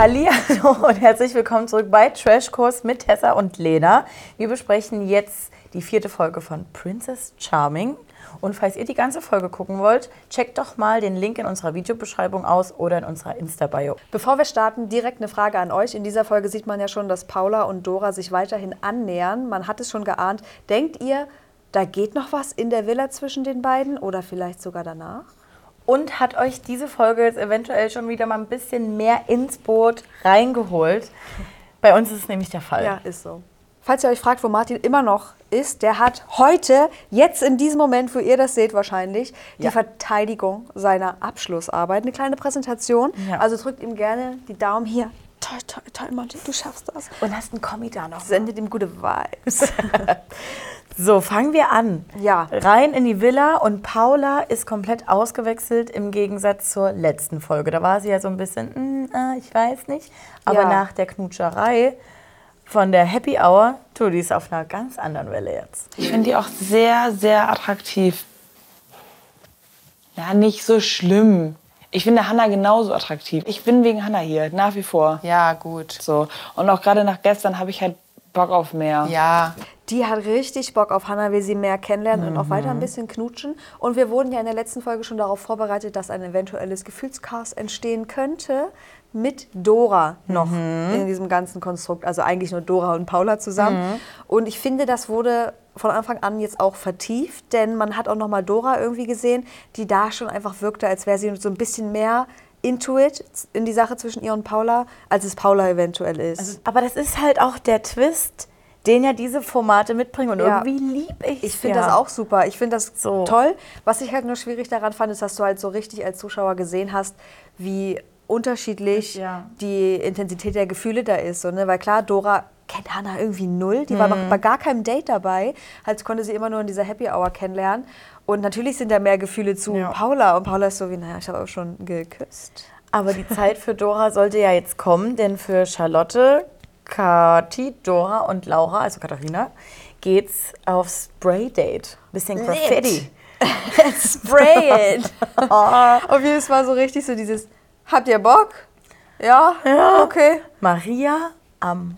Hallo und herzlich willkommen zurück bei Trashkurs mit Tessa und Lena. Wir besprechen jetzt die vierte Folge von Princess Charming. Und falls ihr die ganze Folge gucken wollt, checkt doch mal den Link in unserer Videobeschreibung aus oder in unserer Insta-Bio. Bevor wir starten, direkt eine Frage an euch. In dieser Folge sieht man ja schon, dass Paula und Dora sich weiterhin annähern. Man hat es schon geahnt. Denkt ihr, da geht noch was in der Villa zwischen den beiden oder vielleicht sogar danach? Und hat euch diese Folge jetzt eventuell schon wieder mal ein bisschen mehr ins Boot reingeholt? Bei uns ist es nämlich der Fall. Ja, ist so. Falls ihr euch fragt, wo Martin immer noch ist, der hat heute, jetzt in diesem Moment, wo ihr das seht wahrscheinlich, die Ja. Verteidigung seiner Abschlussarbeit. Eine kleine Präsentation. Ja. Also drückt ihm gerne die Daumen hier. Toll, toll, toll, Martin, du schaffst das. Und hast einen Kommi da noch. Sendet ihm gute Vibes. So, fangen wir an. Ja. Rein in die Villa und Paula ist komplett ausgewechselt im Gegensatz zur letzten Folge. Da war sie ja so ein bisschen, "Hm, äh, ich weiß nicht. Aber Ja. nach der Knutscherei von der Happy Hour, du, die ist auf einer ganz anderen Welle jetzt. Ich finde die auch sehr, sehr attraktiv. Ja, nicht so schlimm. Ich finde Hannah genauso attraktiv. Ich bin wegen Hannah hier, nach wie vor. Ja, gut. So. Und auch gerade nach gestern habe ich halt Bock auf mehr. Ja. Die hat richtig Bock auf Hannah, will sie mehr kennenlernen und auch weiter Mhm. ein bisschen knutschen. Und wir wurden ja in der letzten Folge schon darauf vorbereitet, dass ein eventuelles Gefühlschaos entstehen könnte mit Dora noch Mhm. in diesem ganzen Konstrukt. Also eigentlich nur Dora und Paula zusammen. Mhm. Und ich finde, das wurde von Anfang an jetzt auch vertieft, denn man hat auch noch mal Dora irgendwie gesehen, die da schon einfach wirkte, als wäre sie so ein bisschen mehr into it, in die Sache zwischen ihr und Paula, als es Paula eventuell ist. Aber das ist halt auch der Twist, den ja diese Formate mitbringen. Und Ja. irgendwie lieb ich Ich finde das auch super. Ich finde das So. toll. Was ich halt nur schwierig daran fand, ist, dass du halt so richtig als Zuschauer gesehen hast, wie unterschiedlich Ja. die Intensität der Gefühle da ist. So, ne? Weil klar, Dora kennt Hannah irgendwie null. Die war Mhm. bei gar keinem Date dabei. Halt konnte sie immer nur in dieser Happy Hour kennenlernen. Und natürlich sind da mehr Gefühle zu Ja. Paula. Und Paula ist so wie, naja, ich habe auch schon geküsst. Aber die Zeit für Dora sollte ja jetzt kommen, denn für Charlotte, Kathi, Dora und Laura, also Katharina, geht's aufs Spray-Date. Bisschen Graffiti. Spray it! Auf jeden Fall so richtig so dieses, habt ihr Bock? Ja? Ja. Okay. Maria am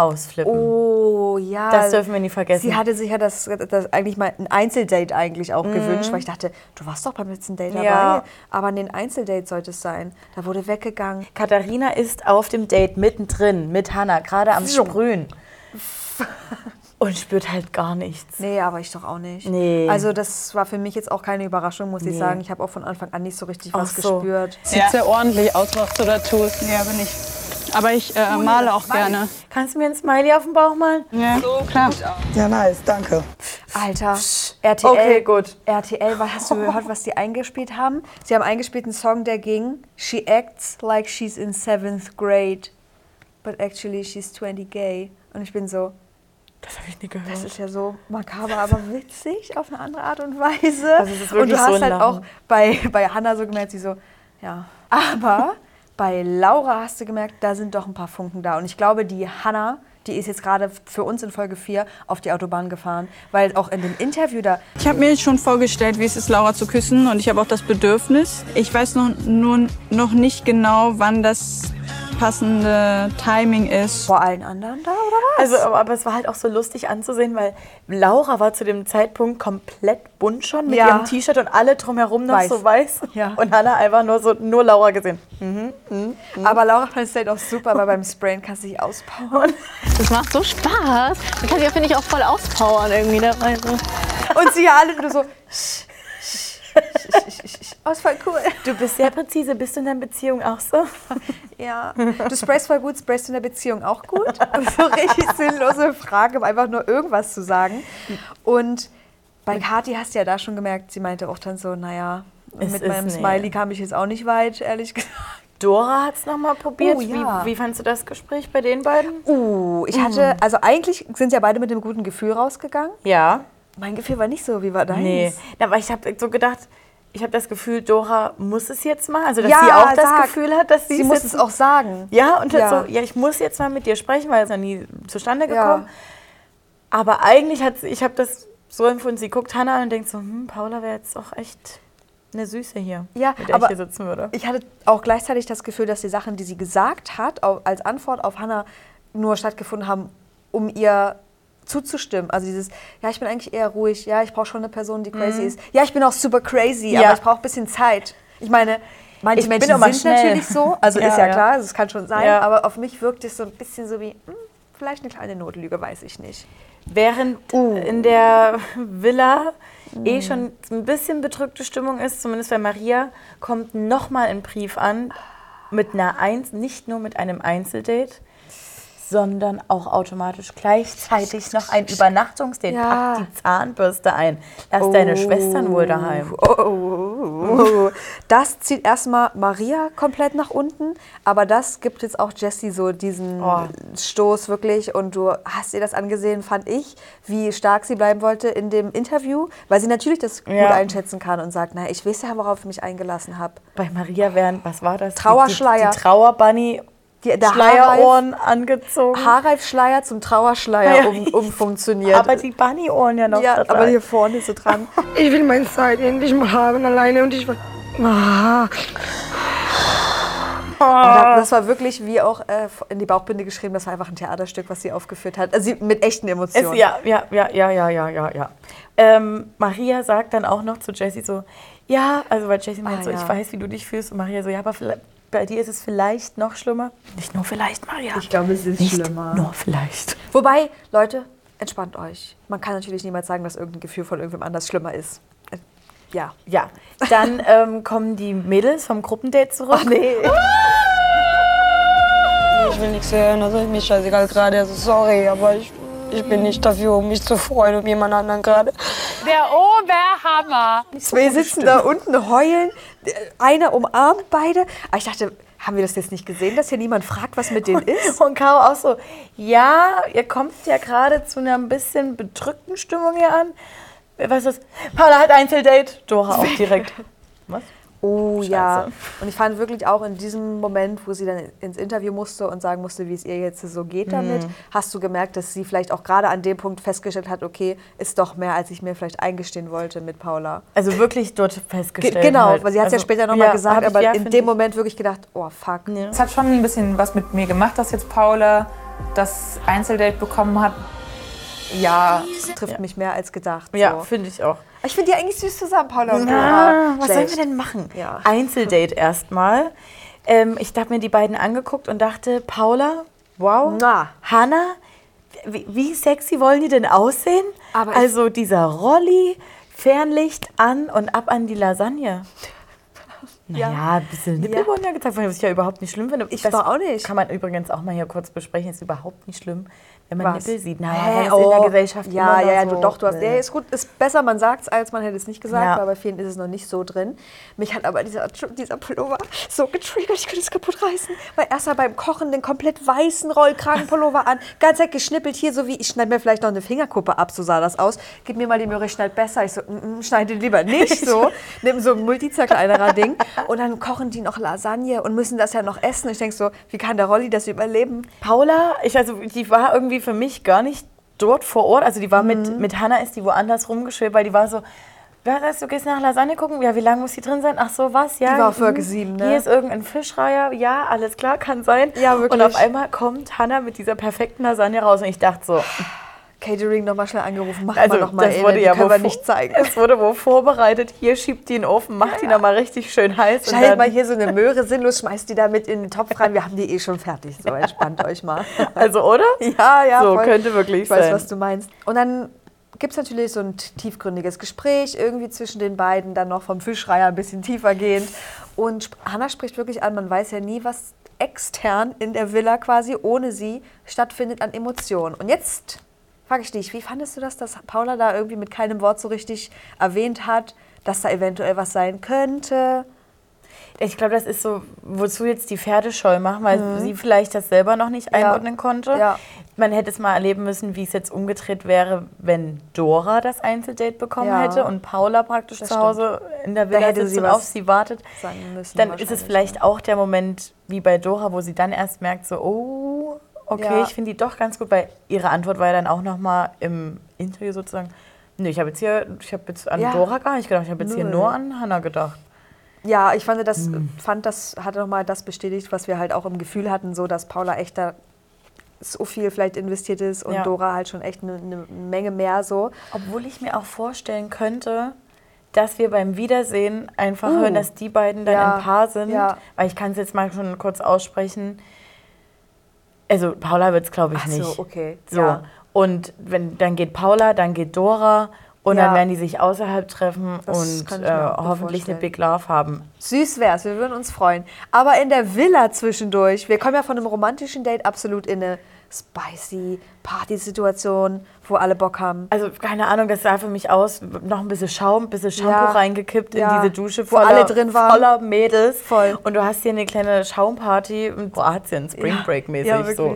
Ausflippen. Oh, ja. Das dürfen wir nie vergessen. Sie hatte sich ja das, das eigentlich mal ein Einzeldate eigentlich auch gewünscht, weil ich dachte, du warst doch beim letzten Date dabei. Mhm. Ja. Aber ein Einzeldate sollte es sein. Da wurde weggegangen. Katharina ist auf dem Date mittendrin mit Hannah, gerade am. Sprühen. Und spürt halt gar nichts. Nee, aber ich doch auch nicht. Nee. Also das war für mich jetzt auch keine Überraschung, muss ich Nee. sagen. Ich habe auch von Anfang an nicht so richtig was Ach so. gespürt. Sieht sehr ordentlich aus, was du da tust. Ja, bin ich. Aber ich äh, male auch gerne. Kannst du mir ein Smiley auf den Bauch malen? Ja, klar. Ja, nice, danke. Alter, RTL. Okay, gut. RTL, was hast du gehört, was die eingespielt haben? Sie haben eingespielt einen Song, der ging She acts like she's in seventh grade, but actually she's 20 gay. Und ich bin so, Das habe ich nie gehört. Das ist ja so makaber, aber witzig auf eine andere Art und Weise. Also es ist und wirklich du hast so halt Lachen. auch bei, bei Hannah so gemerkt, sie so, ja. Aber bei Laura hast du gemerkt, da sind doch ein paar Funken da. Und ich glaube, die Hannah, die ist jetzt gerade für uns in Folge 4 auf die Autobahn gefahren. Weil auch in dem Interview da, Ich habe mir schon vorgestellt, wie es ist, Laura zu küssen. Und ich habe auch das Bedürfnis. Ich weiß noch, noch nicht genau, wann das passende Timing ist. vor allen anderen da, oder was? Also, aber, aber es war halt auch so lustig anzusehen, weil Laura war zu dem Zeitpunkt komplett bunt schon mit Ja. ihrem T-Shirt und alle drumherum noch Weiß. so weiß. Ja. Und Hannah einfach nur so, nur Laura gesehen. Aber Laura fand es halt auch super, weil beim Sprayen kannst du dich auspowern. Das macht so Spaß. Man kann sich ja, finde ich, auch voll auspowern irgendwie dabei. So. Und sie ja alle nur so, oh, ist voll cool. Du bist sehr präzise. Bist du in deiner Beziehung auch so? Ja, du sprayst voll gut, sprayst du in der Beziehung auch gut? So richtig sinnlose Frage, um einfach nur irgendwas zu sagen. Und bei Kathi hast du ja da schon gemerkt, sie meinte auch dann so, naja, Es mit meinem nee. Smiley kam ich jetzt auch nicht weit, ehrlich gesagt. Dora hat es nochmal probiert. Oh, ja. wie, wie fandst du das Gespräch bei den beiden? Uh, ich hatte, also eigentlich sind ja beide mit einem guten Gefühl rausgegangen. Ja. Mein Gefühl war nicht so, wie war deins? Nee. Aber ich habe so gedacht, ich habe das Gefühl, Dora muss es jetzt mal. Also, dass Ja, sie auch das sag. Gefühl hat, dass sie, Sie muss es auch sagen. Ja, und Ja. ja. so, ja, ich muss jetzt mal mit dir sprechen, weil es noch nie zustande Ja. gekommen. Aber eigentlich hat sie, ich habe das so empfunden, sie guckt Hannah an und denkt so, hm, Paula wäre jetzt auch echt eine Süße hier, Ja, mit der aber ich hier sitzen würde. Ich hatte auch gleichzeitig das Gefühl, dass die Sachen, die sie gesagt hat, als Antwort auf Hannah nur stattgefunden haben, um ihr zuzustimmen. Also dieses, ja, ich bin eigentlich eher ruhig, ja, ich brauche schon eine Person, die crazy ist. Ja, ich bin auch super crazy, Mhm. Ja. aber ich brauche ein bisschen Zeit. Ich meine, manche Ich bin Menschen auch mal sind schnell. natürlich so, also Ja, ist ja, ja. klar, das kann schon sein, Ja. aber auf mich wirkt es so ein bisschen so wie, hm, vielleicht eine kleine Notlüge, weiß ich nicht. Während Uh. in der Villa Mm. eh schon ein bisschen bedrückte Stimmung ist, zumindest bei Maria, kommt nochmal ein Brief an mit einer Eins, nicht nur mit einem Einzeldate, sondern auch automatisch gleichzeitig noch ein Übernachtungsdate. Ja. Pack die Zahnbürste ein. Lass deine Schwestern wohl daheim. Oh, oh, oh, oh. Das zieht erstmal Maria komplett nach unten, aber das gibt jetzt auch Jessie so diesen Oh. Stoß wirklich. Und du hast ihr das angesehen, fand ich, wie stark sie bleiben wollte in dem Interview, weil sie natürlich das Ja. gut einschätzen kann und sagt, na, ich weiß ja, worauf ich mich eingelassen habe. Bei Maria wären, was war das? Die- Trauerschleier. Die, die Trauerbunny. Die- der Schleierohren angezogen. Haarreif-Schleier zum Trauerschleier um, umfunktioniert. aber die Bunnyohren ja noch ja, da aber hier vorne so dran. Ich will meine Zeit endlich mal haben alleine und ich will. Ah. Aber das war wirklich, wie auch äh, in die Bauchbinde geschrieben, das war einfach ein Theaterstück, was sie aufgeführt hat. Also sie, mit echten Es, Emotionen. ja, ja, ja, ja, ja, ja, ja, ja. Ähm, Maria sagt dann auch noch zu Jessie so, ja, also weil Jessie meint Ah, so, ja. ich weiß, wie du dich fühlst. Und Maria so, ja, aber vielleicht, bei dir ist es vielleicht noch schlimmer. Nicht nur vielleicht, Maria. Ich glaube, es ist Nicht schlimmer. nur vielleicht. Wobei, Leute, entspannt euch. Man kann natürlich niemals sagen, dass irgendein Gefühl von irgendwem anders schlimmer ist. Äh, Ja. Ja, dann ähm, kommen die Mädels vom Gruppendate zurück. nee. Ich will nichts hören, also mir scheißegal gerade. Also sorry, aber ich, ich bin nicht dafür, um mich zu freuen um jemand anderen gerade. Der Oberhammer. Zwei sitzen da unten, heulen. Einer umarmt beide. Aber ich dachte, haben wir das jetzt nicht gesehen, dass hier niemand fragt, was mit denen ist? Und Caro auch so, ja, ihr kommt ja gerade zu einer ein bisschen bedrückten Stimmung hier an. Was ist das? Paula hat Einzeldate. Dora auch direkt. Was? Oh ja. Scheiße. Und ich fand wirklich auch in diesem Moment, wo sie dann ins Interview musste und sagen musste, wie es ihr jetzt so geht damit, hast du gemerkt, dass sie vielleicht auch gerade an dem Punkt festgestellt hat, okay, ist doch mehr, als ich mir vielleicht eingestehen wollte mit Paula. Also wirklich dort Ge festgestellt. genau, halt. weil sie hat es ja Also, später nochmal ja, gesagt, ich- aber ja, in dem. Moment wirklich gedacht, oh fuck. Ja. Es hat schon ein bisschen was mit mir gemacht, dass jetzt Paula das Einzeldate bekommen hat. Ja, Trifft mich mehr als gedacht. Ja, so. finde ich auch. Ich finde die eigentlich süß zusammen, Paula und Dora. was sollen wir denn machen? Ja. Einzeldate erstmal. Ähm, ich habe mir die beiden angeguckt und dachte, Paula, wow, Na. Hannah, wie, wie sexy wollen die denn aussehen? Aber also dieser Rolli, Fernlicht an und ab an die Lasagne. Naja, ein bisschen Nippel Ja. wurden ja gezeigt, was ich ja überhaupt nicht schlimm finde. Ich Das war auch nicht. Kann man übrigens auch mal hier kurz besprechen, ist überhaupt nicht schlimm, wenn man Was? Nippel sieht. Naja, Hä? weil es in der Oh. Gesellschaft Ja, ja, ja, so, du, doch, du hast. Ja, ist gut, ist besser, man sagt es, als man hätte es nicht gesagt, Ja. weil bei vielen ist es noch nicht so drin. Mich hat aber dieser, dieser Pullover so getriggert, ich könnte es kaputt reißen. Weil erst mal beim Kochen den komplett weißen Rollkragenpullover an, ganz Zeit geschnippelt hier, so wie ich schneide mir vielleicht noch eine Fingerkuppe ab, so sah das aus. Gib mir mal die Möhre, ich schneide besser. Ich so, mm, mm, schneide lieber nicht so. Nimm so ein multizerkleinerer Ding. Und dann kochen die noch Lasagne und müssen das ja noch essen. Ich denke so, wie kann der Rolli das überleben? Paula, ich, also, die war irgendwie für mich gar nicht dort vor Ort. Also die war Mhm. mit, mit Hannah, ist die woanders rumgeschwebt, weil die war so, wer heißt, du gehst nach Lasagne gucken? Ja, wie lange muss die drin sein? Ach so, was? Ja. Die war auf hm. Folge sieben, ne? Hier ist irgendein Fischreier. Ja, alles klar, kann sein. Ja, wirklich. Und auf einmal kommt Hannah mit dieser perfekten Lasagne raus und ich dachte so, Catering nochmal schnell angerufen, mach also mal noch mal, das wurde ja können wir nicht zeigen. Es wurde wohl vorbereitet. Hier schiebt die in den Ofen, macht die nochmal richtig schön heiß. und Schneid dann- mal hier so eine Möhre sinnlos, schmeißt die da mit in den Topf rein. Wir haben die eh schon fertig. So, entspannt euch mal. Also, oder? Ja, ja. So, voll. könnte wirklich Ich weiß, sein. was du meinst. Und dann gibt es natürlich so ein tiefgründiges Gespräch irgendwie zwischen den beiden, dann noch vom Fischreiher ein bisschen tiefer gehend. Und Hannah spricht wirklich an, man weiß ja nie, was extern in der Villa quasi ohne sie stattfindet an Emotionen. Und jetzt frage ich dich, wie fandest du das, dass Paula da irgendwie mit keinem Wort so richtig erwähnt hat, dass da eventuell was sein könnte? Ich glaube, das ist so, wozu jetzt die Pferdescheu machen, weil sie vielleicht das selber noch nicht einordnen konnte. Mhm. Ja. Man hätte es mal erleben müssen, wie es jetzt umgedreht wäre, wenn Dora das Einzeldate bekommen Ja. hätte und Paula praktisch Das zu Hause in der Villa hätte sitzt sie und auf sie wartet. Dann ist es vielleicht auch der Moment, wie bei Dora, wo sie dann erst merkt, so, oh, okay, Ja. ich finde die doch ganz gut, weil ihre Antwort war ja dann auch nochmal im Interview sozusagen, Nee, ich habe jetzt hier, ich habe jetzt an Ja. Dora gar nicht gedacht. Ich habe jetzt hier Null. nur an Hannah gedacht. Ja, ich fand das, Hm. fand das hat nochmal das bestätigt, was wir halt auch im Gefühl hatten, so dass Paula echt da so viel vielleicht investiert ist und Ja. Dora halt schon echt eine, eine Menge mehr so. Obwohl ich mir auch vorstellen könnte, dass wir beim Wiedersehen einfach Uh. hören, dass die beiden dann Ja, ein Paar sind. ja. Weil ich kann es jetzt mal schon kurz aussprechen. Also Paula wird es, glaube ich, Ach nicht. so, okay. So. Ja. Und wenn, dann geht Paula, dann geht Dora und Ja. dann werden die sich außerhalb treffen Das und kann äh, ich mir auch gut hoffentlich eine vorstellen. Big Love haben. Süß wär's, wir würden uns freuen. Aber in der Villa zwischendurch, wir kommen ja von einem romantischen Date absolut in eine spicy Partysituation, wo alle Bock haben. Also keine Ahnung, das sah für mich aus, noch ein bisschen Schaum, ein bisschen Shampoo Ja. reingekippt Ja. in diese Dusche Wo voller, alle drin waren. voller Mädels. Voll. Und du hast hier eine kleine Schaumparty in Kroatien, Spring Ja. Break mäßig Ja, so.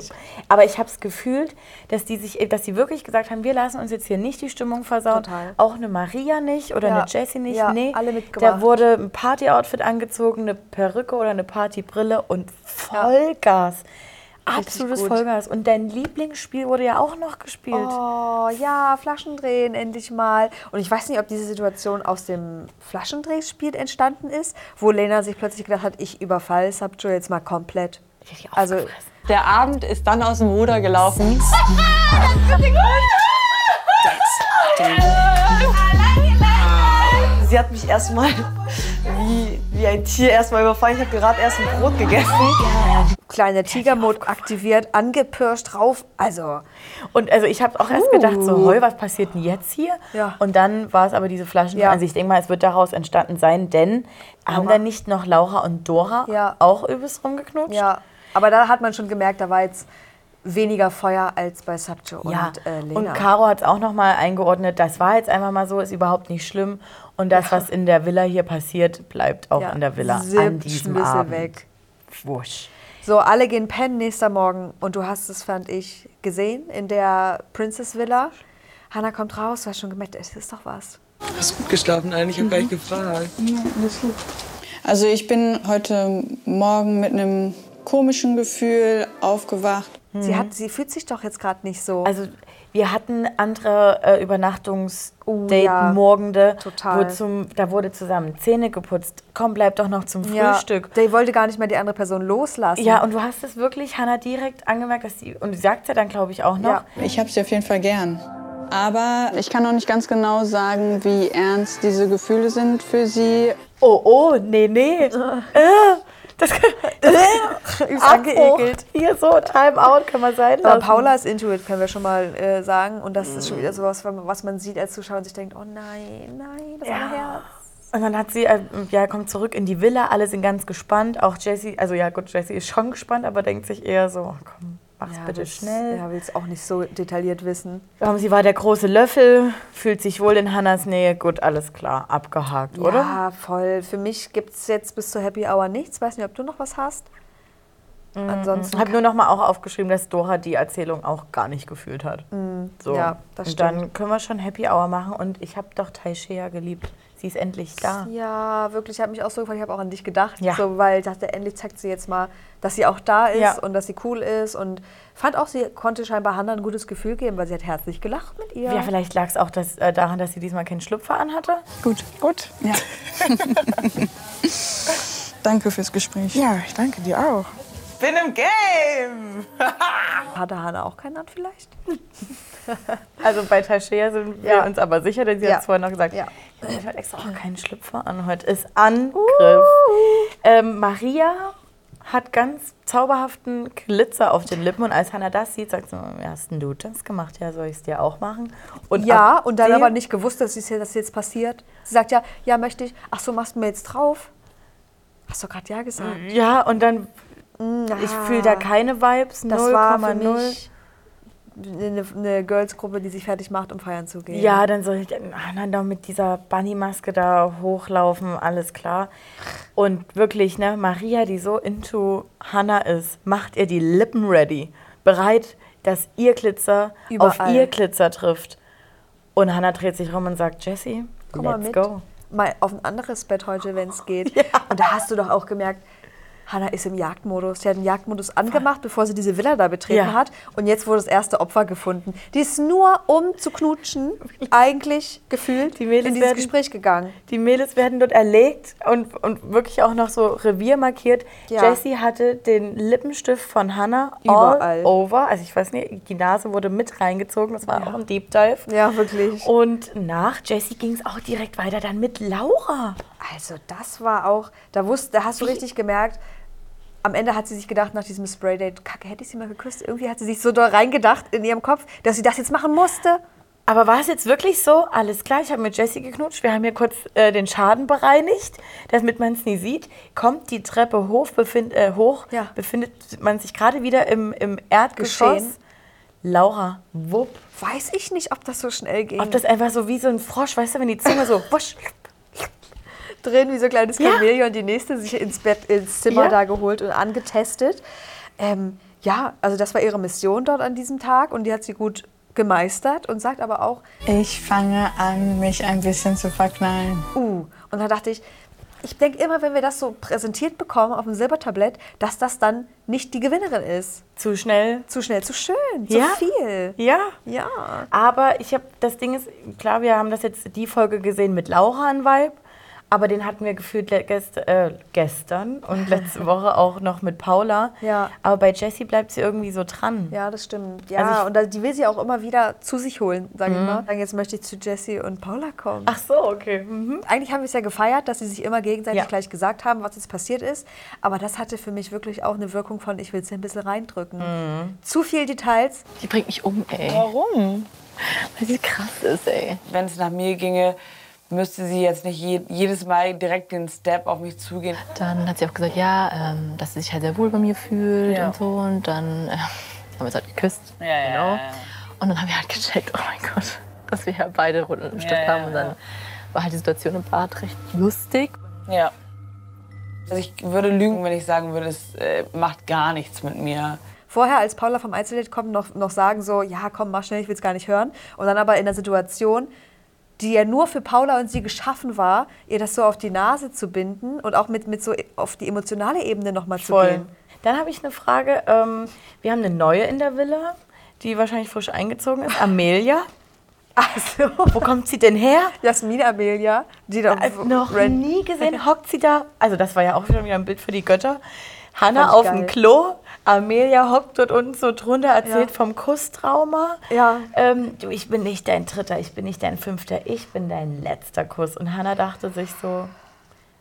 Aber ich habe es gefühlt, dass die sich, dass die wirklich gesagt haben, wir lassen uns jetzt hier nicht die Stimmung versauen. Total. Auch eine Maria nicht oder Ja. eine Jessie nicht. Ja, nee, alle mitgemacht. da wurde ein Party-Outfit angezogen, eine Perücke oder eine Partybrille und Vollgas. Absolutes. Vollgas. Und dein Lieblingsspiel wurde ja auch noch gespielt. Oh ja, Flaschendrehen endlich mal. Und ich weiß nicht, ob diese Situation aus dem Flaschendrehspiel entstanden ist, wo Lena sich plötzlich gedacht hat, ich überfall Subjo jetzt mal komplett. Also Der Abend ist dann aus dem Ruder gelaufen. Sie hat mich erstmal wie, wie ein Tier erstmal überfallen. Ich habe gerade erst ein Brot gegessen. kleiner Tigermod aktiviert, angepirscht drauf. Also Und also ich habe auch erst gedacht, so, heu, was passiert denn jetzt hier? Ja. Und dann war es aber diese Flaschen. Ja. Also ich denke mal, es wird daraus entstanden sein, denn haben da nicht noch Laura und Dora Ja. auch übelst rumgeknutscht? ja, aber da hat man schon gemerkt, da war jetzt weniger Feuer als bei Subjo Ja, und äh, Lena. und Caro hat es auch nochmal eingeordnet, das war jetzt einfach mal so, ist überhaupt nicht schlimm. Und das, was in der Villa hier passiert, bleibt auch Ja, in der Villa Sipp, an diesem Schlüssel Abend. weg. Wusch. So, alle gehen pennen nächster Morgen und du hast es, fand ich, gesehen in der Princess Villa. Hannah kommt raus, du hast schon gemerkt, es ist doch was. Hast du gut geschlafen eigentlich? Ich habe gar nicht gefragt. Also ich bin heute Morgen mit einem komischen Gefühl aufgewacht. Sie, hat, sie fühlt sich doch jetzt gerade nicht so. Also wir hatten andere äh, Übernachtungsdate-Morgende, total. wo zum, da wurde zusammen Zähne geputzt. Komm, bleib doch noch zum ja, Frühstück. Der wollte gar nicht mehr die andere Person loslassen. Ja, und du hast es wirklich, Hannah, direkt angemerkt, dass sie, und sie sagt ja dann, glaube ich, auch noch, Ja. Ich habe sie auf jeden Fall gern. Aber ich kann noch nicht ganz genau sagen, wie ernst diese Gefühle sind für sie. oh, oh, nee, nee. äh, das ist Abbruch. angeekelt. Hier so, Timeout kann man sein Aber lassen. Paula ist into it, können wir schon mal äh, sagen. Und das ist schon wieder sowas, was man sieht als Zuschauer und sich denkt, oh nein, nein, das arme Herz. Und dann hat sie, äh, ja, kommt zurück in die Villa, alle sind ganz gespannt. Auch Jessie, also ja gut, Jessie ist schon gespannt, aber denkt sich eher so, komm, mach's bitte will's- schnell. Ja, will es auch nicht so detailliert wissen. Ähm, sie war der große Löffel, fühlt sich wohl in Hannas Nähe. Gut, alles klar, abgehakt, oder? Ja, voll. Für mich gibt es jetzt bis zur Happy Hour nichts. Weiß nicht, ob du noch was hast. Ansonsten Ich habe nur noch mal auch aufgeschrieben, dass Dora die Erzählung auch gar nicht gefühlt hat. So. Mm, ja, das und dann können wir schon Happy Hour machen. Und ich habe doch Taishea geliebt. Sie ist endlich da. Ja, wirklich, ich habe mich auch so gefreut. Ich habe auch an dich gedacht. Ja. So, weil ich dachte, endlich zeigt sie jetzt mal, dass sie auch da ist Ja. und dass sie cool ist. Und fand auch, sie konnte scheinbar Hannah ein gutes Gefühl geben, weil sie hat herzlich gelacht mit ihr. Ja, vielleicht lag es auch das, äh, daran, dass sie diesmal keinen Schlüpfer anhatte. Gut. Gut. Ja. Danke fürs Gespräch. Ja, ich danke dir auch. Bin im Game! Hatte Hannah auch keinen an vielleicht? Also bei Taishea sind wir Ja. uns aber sicher, denn sie Ja. hat es vorhin noch gesagt. Ja. Ich habe extra auch keinen Schlüpfer an. Heute ist Angriff. Ähm, Maria hat ganz zauberhaften Glitzer auf den Lippen und als Hannah das sieht, sagt sie, hast denn du das gemacht? Ja, soll ich es dir auch machen? Und Ja, und dann aber nicht gewusst, dass es das jetzt passiert. Sie sagt ja, ja, möchte ich. Ach so, machst du mir jetzt drauf? Hast du gerade ja gesagt? Ja, und dann, ich fühle da keine Vibes, Das war für 0,0. mich eine, eine Girls-Gruppe, die sich fertig macht, um feiern zu gehen. Ja, dann soll ich dann, ah, dann doch mit dieser Bunny-Maske da hochlaufen, alles klar. Und wirklich, ne, Maria, die so into Hannah ist, macht ihr die Lippen ready. Bereit, dass ihr Glitzer auf Überall. ihr Glitzer trifft. Und Hannah dreht sich rum und sagt, Jessie, mal let's mit. go. Mal auf ein anderes Bett heute, wenn es geht. Und da hast du doch auch gemerkt, Hannah ist im Jagdmodus. Sie hat den Jagdmodus angemacht, bevor sie diese Villa da betreten Ja. hat. Und jetzt wurde das erste Opfer gefunden. Die ist nur, um zu knutschen, eigentlich gefühlt Die Mädels in dieses werden- Gespräch gegangen. Die Mädels werden dort erlegt und, und wirklich auch noch so Revier markiert. Ja. Jessie hatte den Lippenstift von Hannah Überall. all over. Also ich weiß nicht, die Nase wurde mit reingezogen. Das war auch ein Deep Dive. Ja, wirklich. Und nach Jessie ging es auch direkt weiter dann mit Laura. Also das war auch, da, wusste, da hast du richtig gemerkt, am Ende hat sie sich gedacht, nach diesem Spraydate, kacke, hätte ich sie mal geküsst. Irgendwie hat sie sich so doll reingedacht in ihrem Kopf, dass sie das jetzt machen musste. Aber war es jetzt wirklich so? Alles klar, ich habe mit Jessie geknutscht. Wir haben hier kurz äh, den Schaden bereinigt, damit man es nie sieht. Kommt die Treppe hoch, befind, äh, hoch Ja. befindet man sich gerade wieder im, im Erdgeschoss. Geschehen. Laura, wupp. Weiß ich nicht, ob das so schnell ging. Ob das einfach so wie so ein Frosch, weißt du, wenn die Zunge so wusch. Drin, wie so ein kleines Ja. Chamäleon, die nächste sich ins Bett, ins Zimmer Ja. da geholt und angetestet. Ähm, ja, also das war ihre Mission dort an diesem Tag und die hat sie gut gemeistert und sagt aber auch, Ich fange an, mich ein bisschen zu verknallen. uh. Und da dachte ich, ich denke immer, wenn wir das so präsentiert bekommen auf dem Silbertablett, dass das dann nicht die Gewinnerin ist. Zu schnell. Zu schnell, zu schön, zu Ja. viel. Ja. Ja. Aber ich habe, das Ding ist, klar, wir haben das jetzt die Folge gesehen mit Laura an Vibe, aber den hatten wir gefühlt gest, äh, gestern und letzte Woche auch noch mit Paula. Ja. Aber bei Jessie bleibt sie irgendwie so dran. Ja, das stimmt. Ja, Also und da, die will sie auch immer wieder zu sich holen, sage ich mal. Sagen, jetzt möchte ich zu Jessie und Paula kommen. Ach so, okay. Mhm. Eigentlich haben wir es ja gefeiert, dass sie sich immer gegenseitig Ja. gleich gesagt haben, was jetzt passiert ist. Aber das hatte für mich wirklich auch eine Wirkung von, ich will es ein bisschen reindrücken. Mhm. Zu viel Details. Die bringt mich um, ey. Warum? Weil sie krass ist, ey. Wenn es nach mir ginge, müsste sie jetzt nicht je, jedes Mal direkt den Step auf mich zugehen. Dann hat sie auch gesagt, ja, ähm, dass sie sich halt sehr wohl bei mir fühlt Ja. und so. Und dann äh, haben wir uns halt geküsst. Ja, ja, genau. ja, ja. Und dann haben wir halt gecheckt, oh mein Gott, dass wir ja beide Runden im ja, haben. Und dann war halt die Situation im Bad recht lustig. Ja. Also ich würde lügen, wenn ich sagen würde, es äh, macht gar nichts mit mir. Vorher, als Paula vom Einzeldate kommt, noch, noch sagen so, ja, komm, mach schnell, ich will es gar nicht hören. Und dann aber in der Situation, die ja nur für Paula und sie geschaffen war, ihr das so auf die Nase zu binden und auch mit, mit so auf die emotionale Ebene nochmal zu gehen. Dann habe ich eine Frage. Ähm, wir haben eine neue in der Villa, die wahrscheinlich frisch eingezogen ist. Amelia. Also, Wo kommt sie denn her? Jasmin Amelia, die da Äh, noch nie gesehen, hockt sie da. Also das war ja auch schon wieder ein Bild für die Götter. Hanna auf geil. dem Klo, Amelia hockt dort unten so drunter, erzählt Ja. vom Kusstrauma. Ja. Ähm, du, ich bin nicht dein dritter, ich bin nicht dein fünfter, ich bin dein letzter Kuss. Und Hanna dachte sich so,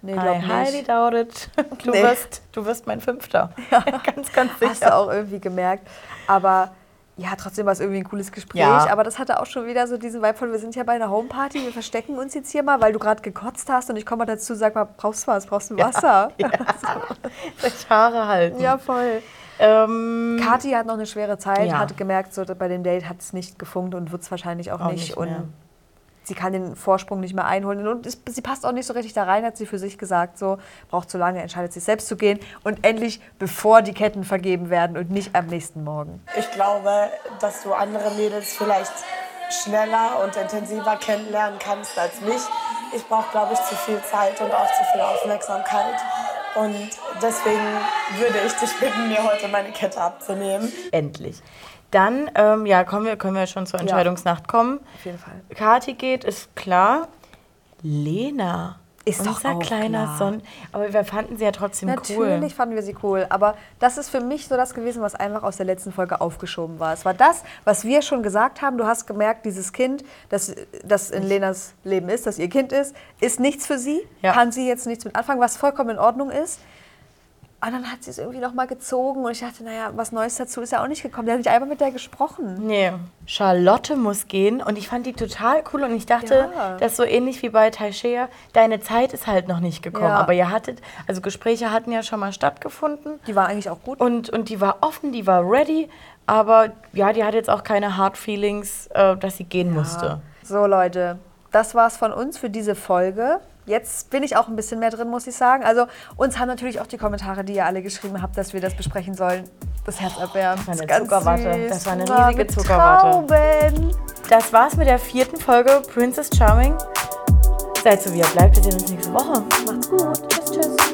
Nee, I glaub highly nicht. doubt it. Du, Nee. wirst, du wirst mein fünfter. ganz, ganz Hast du sicher. auch irgendwie gemerkt. Aber ja, trotzdem war es irgendwie ein cooles Gespräch. Ja. Aber das hatte auch schon wieder so diesen Vibe von, wir sind ja bei einer Homeparty, wir verstecken uns jetzt hier mal, weil du gerade gekotzt hast und ich komme mal dazu, sag mal, brauchst du was, brauchst du Wasser? Ja, Sich Haare halten. voll. Ähm, Kathi hat noch eine schwere Zeit, Ja. hat gemerkt, so bei dem Date hat es nicht gefunkt und wird es wahrscheinlich auch, Auch nicht. nicht und sie kann den Vorsprung nicht mehr einholen. Und es, sie passt auch nicht so richtig da rein, hat sie für sich gesagt. So, braucht zu lange, entscheidet sich selbst zu gehen. Und endlich, bevor die Ketten vergeben werden und nicht am nächsten Morgen. Ich glaube, dass du andere Mädels vielleicht schneller und intensiver kennenlernen kannst als mich. Ich brauche, glaube ich, zu viel Zeit und auch zu viel Aufmerksamkeit. Und deswegen würde ich dich bitten, mir heute meine Kette abzunehmen. endlich. Dann, ähm, ja, kommen wir, können wir schon zur Entscheidungsnacht kommen. Auf jeden Fall. Kati geht, ist klar. Lena. Ist doch unser auch kleiner klar. Sohn. Aber wir fanden sie ja trotzdem Natürlich cool. fanden wir sie cool, aber das ist für mich so das gewesen, was einfach aus der letzten Folge aufgeschoben war. Es war das, was wir schon gesagt haben. Du hast gemerkt, dieses Kind, das, das in Lenas Leben ist, das ihr Kind ist, ist nichts für sie, Ja. kann sie jetzt nichts mit anfangen, was vollkommen in Ordnung ist. Und dann hat sie es irgendwie noch mal gezogen und ich dachte, naja, was Neues dazu ist ja auch nicht gekommen. Der hat nicht einmal mit der gesprochen. Nee. Charlotte muss gehen und ich fand die total cool und ich dachte, Ja. das ist so ähnlich wie bei Taishea, deine Zeit ist halt noch nicht gekommen. Ja. Aber ihr hattet, also Gespräche hatten ja schon mal stattgefunden Die war eigentlich auch gut. und, und die war offen, die war ready, aber ja, die hat jetzt auch keine Hard Feelings, äh, dass sie gehen musste. So Leute, das war's von uns für diese Folge. Jetzt bin ich auch ein bisschen mehr drin, muss ich sagen. Also uns haben natürlich auch die Kommentare, die ihr alle geschrieben habt, dass wir das besprechen sollen, das Herz abwärmen. Das war eine Zuckerwatte. süß. Das war eine riesige Zuckerwatte. Trauben. Das war's mit der vierten Folge Princess Charming. Seid so wie ihr bleibt, wir sehen uns nächste Woche. Macht's gut. Tschüss, tschüss.